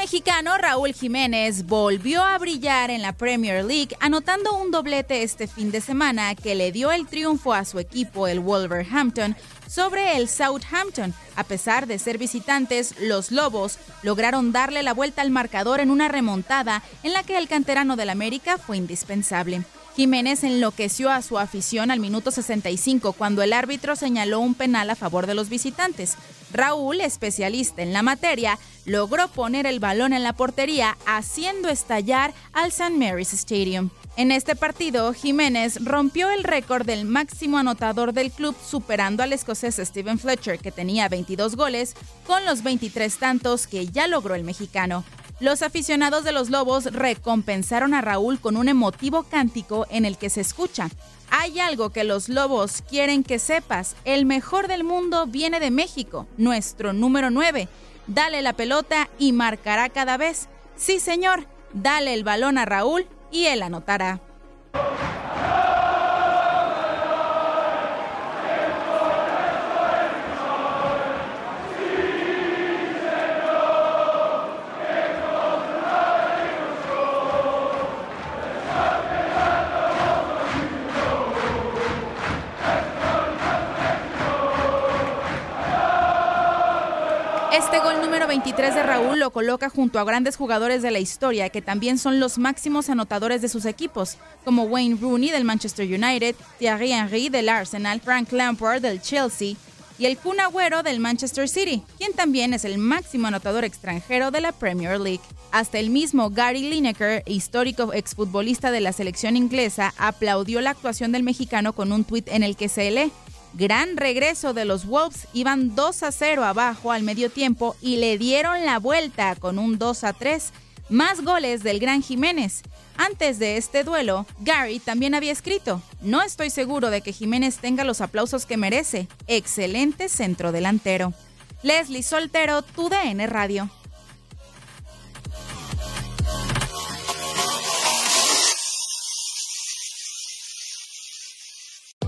Mexicano Raúl Jiménez volvió a brillar en la Premier League anotando un doblete este fin de semana que le dio el triunfo a su equipo, el Wolverhampton, sobre el Southampton. A pesar de ser visitantes, los Lobos lograron darle la vuelta al marcador en una remontada en la que el canterano del América fue indispensable. Jiménez enloqueció a su afición al minuto 65 cuando el árbitro señaló un penal a favor de los visitantes. Raúl, especialista en la materia, logró poner el balón en la portería haciendo estallar al St. Mary's Stadium. En este partido, Jiménez rompió el récord del máximo anotador del club superando al escocés Steven Fletcher, que tenía 22 goles, con los 23 tantos que ya logró el mexicano. Los aficionados de los Lobos recompensaron a Raúl con un emotivo cántico en el que se escucha. Hay algo que los Lobos quieren que sepas. El mejor del mundo viene de México, nuestro número 9. Dale la pelota y marcará cada vez. Sí, señor, dale el balón a Raúl y él anotará. Este gol número 23 de Raúl lo coloca junto a grandes jugadores de la historia que también son los máximos anotadores de sus equipos, como Wayne Rooney del Manchester United, Thierry Henry del Arsenal, Frank Lampard del Chelsea y el Kun Agüero del Manchester City, quien también es el máximo anotador extranjero de la Premier League. Hasta el mismo Gary Lineker, histórico exfutbolista de la selección inglesa, aplaudió la actuación del mexicano con un tuit en el que se lee Gran regreso de los Wolves, iban 2 a 0 abajo al medio tiempo y le dieron la vuelta con un 2 a 3. Más goles del Gran Jiménez. Antes de este duelo, Gary también había escrito, no estoy seguro de que Jiménez tenga los aplausos que merece. Excelente centro delantero. Leslie Soltero, tu DN Radio.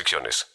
restricciones.